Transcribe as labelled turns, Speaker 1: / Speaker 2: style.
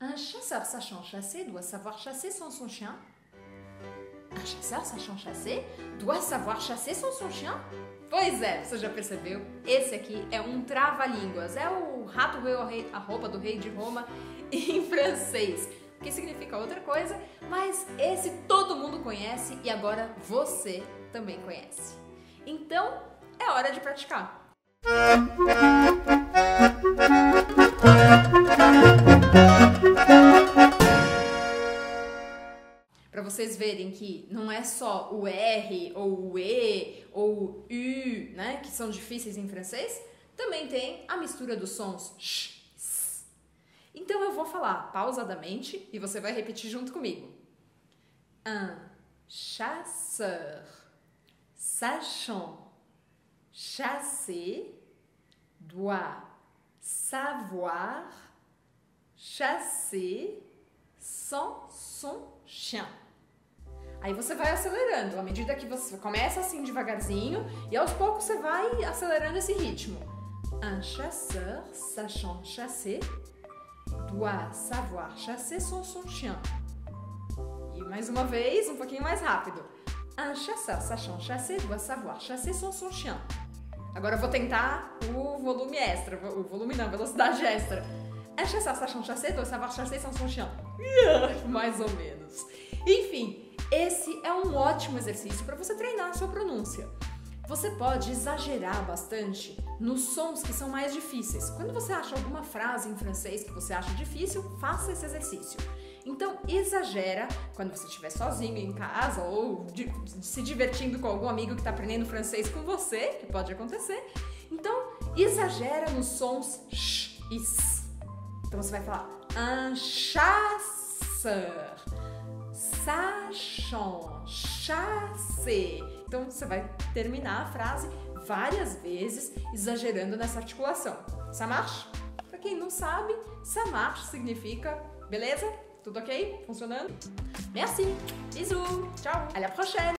Speaker 1: Un chasseur sachant chasser doit savoir chasser sans son chien. Un chasseur sachant chasser doit savoir chasser sans son chien. Pois é, você já percebeu? Esse aqui é um trava-línguas. É o rato roeu a roupa do rei de Roma em francês, que significa outra coisa, mas esse todo mundo conhece e agora você também conhece. Então, é hora de praticar. Para vocês verem que não é só o R ou o E ou o U, né, que são difíceis em francês, também tem a mistura dos sons sh, s. Então eu vou falar pausadamente e você vai repetir junto comigo. Un chasseur sachant chasser doit savoir chasser sans son chien. Aí você vai acelerando, à medida que você começa assim devagarzinho e aos poucos você vai acelerando esse ritmo. Un chasseur sachant chasser doit savoir chasser sans son chien. E mais uma vez, um pouquinho mais rápido. Un chasseur sachant chasser doit savoir chasser sans son chien. Agora eu vou tentar o volume extra, o volume não, velocidade extra. Un chasseur sachant chasser doit savoir chasser sans son chien. Mais ou menos. Enfim, esse é um ótimo exercício para você treinar a sua pronúncia. Você pode exagerar bastante nos sons que são mais difíceis. Quando você acha alguma frase em francês que você acha difícil, faça esse exercício. Então, exagera quando você estiver sozinho em casa ou de, se divertindo com algum amigo que está aprendendo francês com você, que pode acontecer. Então, exagera nos sons sh e s. Então, você vai falar un chasseur, sachant, chasser. Então, você vai terminar a frase várias vezes, exagerando nessa articulação. Ça marche? Para quem não sabe, ça marche significa beleza? Tudo ok? Funcionando? Merci. Bisous. Ciao. À la prochaine.